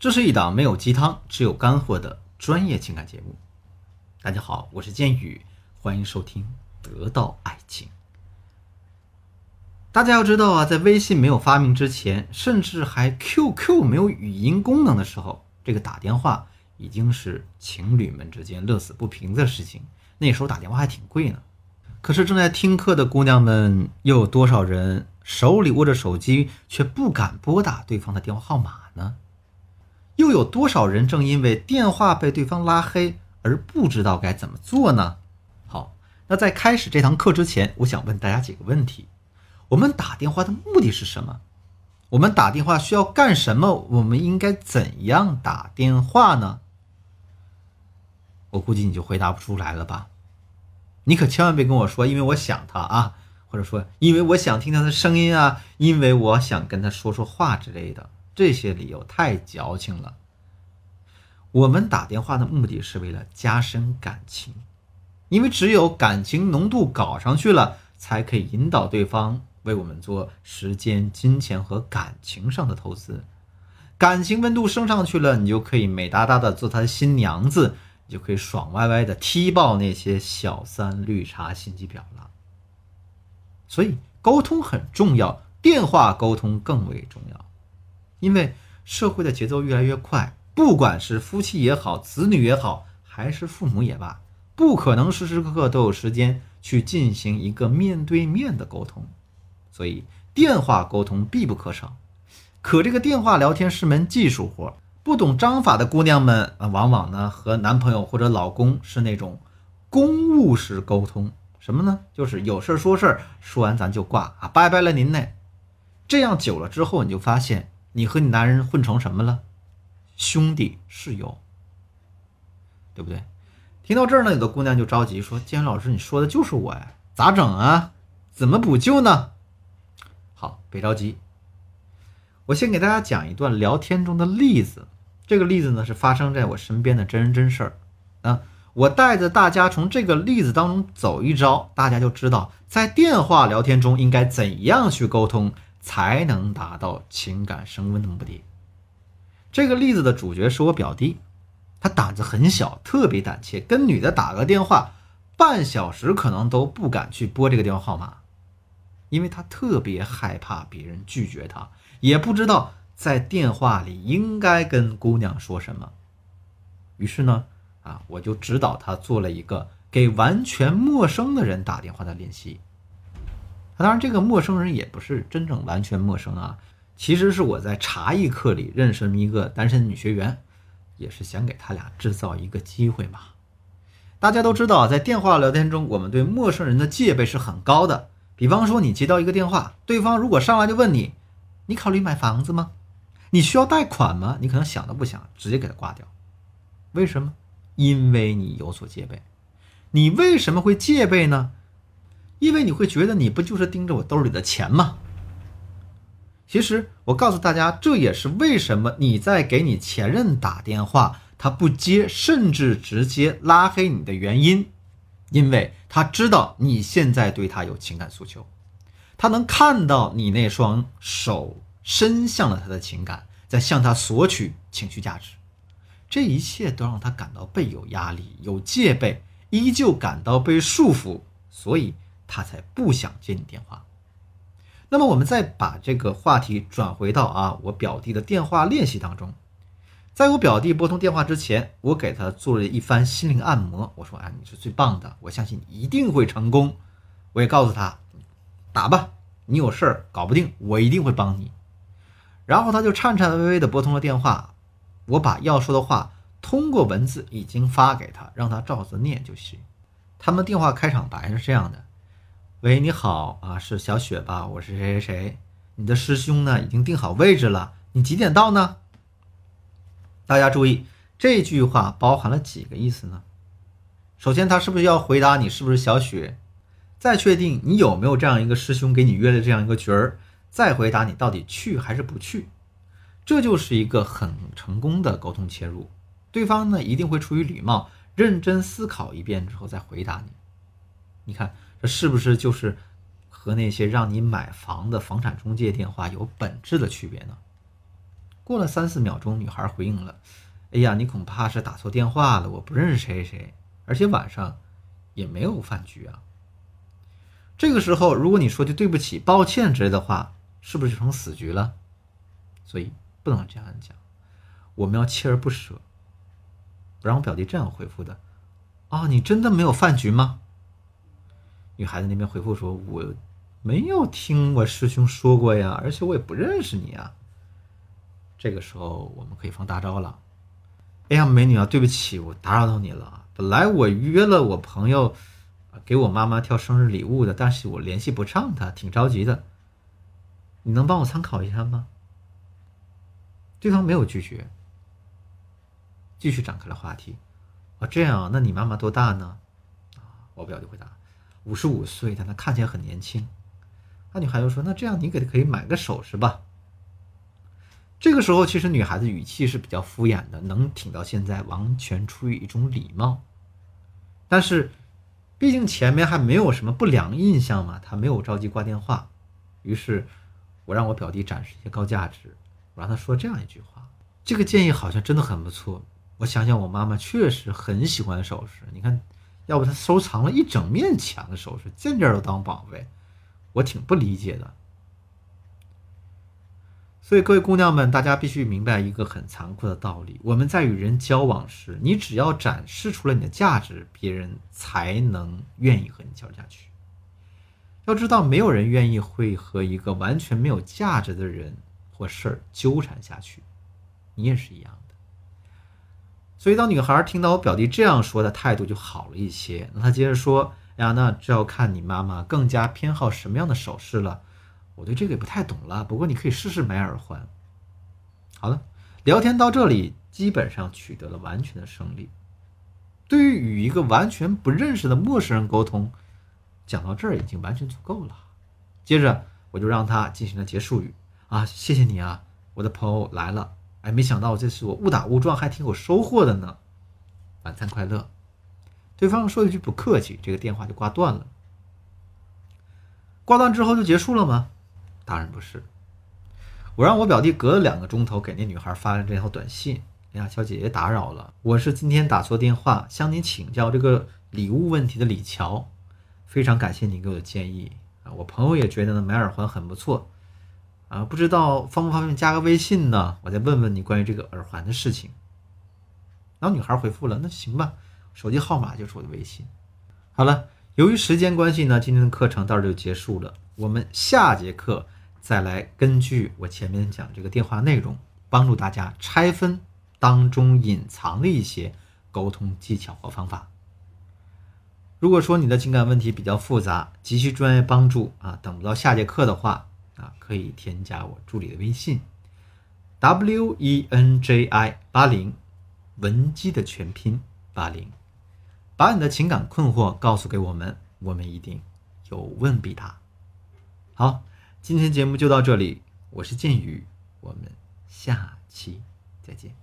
这是一档没有鸡汤，只有干货的专业情感节目。大家好，我是剑宇，欢迎收听《得到爱情》。大家要知道啊，在微信没有发明之前，甚至还 QQ 没有语音功能的时候，这个打电话已经是情侣们之间乐此不疲的事情。那时候打电话还挺贵呢。可是正在听课的姑娘们，又有多少人手里握着手机却不敢拨打对方的电话号码呢？又有多少人正因为电话被对方拉黑而不知道该怎么做呢？好，那在开始这堂课之前，我想问大家几个问题：我们打电话的目的是什么？我们打电话需要干什么？我们应该怎样打电话呢？我估计你就回答不出来了吧？你可千万别跟我说，因为我想他啊，或者说因为我想听他的声音啊，因为我想跟他说说话之类的。这些理由太矫情了。我们打电话的目的是为了加深感情，因为只有感情浓度搞上去了，才可以引导对方为我们做时间、金钱和感情上的投资。感情温度升上去了，你就可以美哒哒的做他的新娘子，你就可以爽歪歪的踢爆那些小三、绿茶、心机婊了。所以沟通很重要，电话沟通更为重要。因为社会的节奏越来越快，不管是夫妻也好，子女也好，还是父母也罢，不可能时时刻刻都有时间去进行一个面对面的沟通，所以电话沟通必不可少。可这个电话聊天是门技术活，不懂章法的姑娘们啊，往往呢和男朋友或者老公是那种公务式沟通，什么呢？就是有事儿说事儿，说完咱就挂啊，拜拜了您呢。这样久了之后，你就发现。你和你男人混成什么了？兄弟室友，对不对？听到这儿呢，有的姑娘就着急说：“建老师，你说的就是我呀，咋整啊？怎么补救呢？”好，别着急，我先给大家讲一段聊天中的例子。这个例子呢是发生在我身边的真人真事儿啊。我带着大家从这个例子当中走一招，大家就知道在电话聊天中应该怎样去沟通。才能达到情感升温的目的。这个例子的主角是我表弟，他胆子很小，特别胆怯，跟女的打个电话，半小时可能都不敢去拨这个电话号码，因为他特别害怕别人拒绝他，也不知道在电话里应该跟姑娘说什么。于是呢，啊，我就指导他做了一个给完全陌生的人打电话的练习。当然，这个陌生人也不是真正完全陌生啊，其实是我在茶艺课里认识一个单身女学员，也是想给他俩制造一个机会嘛。大家都知道，在电话聊天中，我们对陌生人的戒备是很高的。比方说，你接到一个电话，对方如果上来就问你：“你考虑买房子吗？你需要贷款吗？”你可能想都不想，直接给他挂掉。为什么？因为你有所戒备。你为什么会戒备呢？因为你会觉得你不就是盯着我兜里的钱吗？其实我告诉大家，这也是为什么你在给你前任打电话，他不接，甚至直接拉黑你的原因。因为他知道你现在对他有情感诉求，他能看到你那双手伸向了他的情感，在向他索取情绪价值。这一切都让他感到倍有压力，有戒备，依旧感到被束缚，所以。他才不想接你电话。那么，我们再把这个话题转回到啊，我表弟的电话练习当中。在我表弟拨通电话之前，我给他做了一番心灵按摩。我说：“啊，你是最棒的，我相信你一定会成功。”我也告诉他：“打吧，你有事儿搞不定，我一定会帮你。”然后他就颤颤巍巍地拨通了电话。我把要说的话通过文字已经发给他，让他照着念就行。他们电话开场白是这样的。喂，你好啊，是小雪吧？我是谁谁谁，你的师兄呢？已经定好位置了，你几点到呢？大家注意，这句话包含了几个意思呢？首先，他是不是要回答你是不是小雪？再确定你有没有这样一个师兄给你约了这样一个局儿？再回答你到底去还是不去？这就是一个很成功的沟通切入，对方呢一定会出于礼貌，认真思考一遍之后再回答你。你看。这是不是就是和那些让你买房的房产中介电话有本质的区别呢？过了三四秒钟，女孩回应了：“哎呀，你恐怕是打错电话了，我不认识谁谁谁，而且晚上也没有饭局啊。”这个时候，如果你说句对不起、抱歉之类的话，是不是就成死局了？所以不能这样讲，我们要锲而不舍。不让我表弟这样回复的：“啊，你真的没有饭局吗？”女孩子那边回复说：“我没有听我师兄说过呀，而且我也不认识你啊。”这个时候我们可以放大招了。哎呀，美女啊，对不起，我打扰到你了。本来我约了我朋友，给我妈妈挑生日礼物的，但是我联系不上他，挺着急的。你能帮我参考一下吗？对方没有拒绝，继续展开了话题。啊，这样，那你妈妈多大呢？我表弟回答，五十五岁，但她看起来很年轻。那女孩又说，那这样你给她可以买个首饰吧。这个时候，其实女孩子语气是比较敷衍的，能挺到现在，完全出于一种礼貌。但是，毕竟前面还没有什么不良印象嘛，她没有着急挂电话。于是，我让我表弟展示一些高价值，我让他说这样一句话：“这个建议好像真的很不错。我想想，我妈妈确实很喜欢首饰，你看，要不他收藏了一整面墙的首饰，件件都当宝贝，我挺不理解的。”所以，各位姑娘们，大家必须明白一个很残酷的道理：我们在与人交往时，你只要展示出了你的价值，别人才能愿意和你交下去。要知道，没有人愿意会和一个完全没有价值的人或事儿纠缠下去。你也是一样。所以，当女孩听到我表弟这样说的态度就好了一些。那她接着说：“呀，那这要看你妈妈更加偏好什么样的首饰了。”我对这个也不太懂了，不过你可以试试买耳环。好了，聊天到这里基本上取得了完全的胜利。对于与一个完全不认识的陌生人沟通，讲到这儿已经完全足够了。接着我就让他进行了结束语啊，谢谢你啊，我的朋友来了。哎，没想到这次我误打误撞还挺有收获的呢。晚餐快乐。对方说一句不客气，这个电话就挂断了。挂断之后就结束了吗？当然不是，我让我表弟隔了两个钟头给那女孩发了这条短信：“哎呀，小姐姐打扰了，我是今天打错电话，向您请教这个礼物问题的李乔，非常感谢您给我的建议啊，我朋友也觉得呢买耳环很不错啊，不知道方不方便加个微信呢？我再问问你关于这个耳环的事情。”然后女孩回复了：“那行吧，手机号码就是我的微信。”好了，由于时间关系呢，今天的课程到这就结束了，我们下节课。再来根据我前面讲这个电话内容，帮助大家拆分当中隐藏的一些沟通技巧和方法。如果说你的情感问题比较复杂，急需专业帮助啊，等不到下节课的话啊，可以添加我助理的微信：w e n j i 八零，文姬的全拼八零，把你的情感困惑告诉给我们，我们一定有问必答。好。今天节目就到这里，我是剑宇，我们下期再见。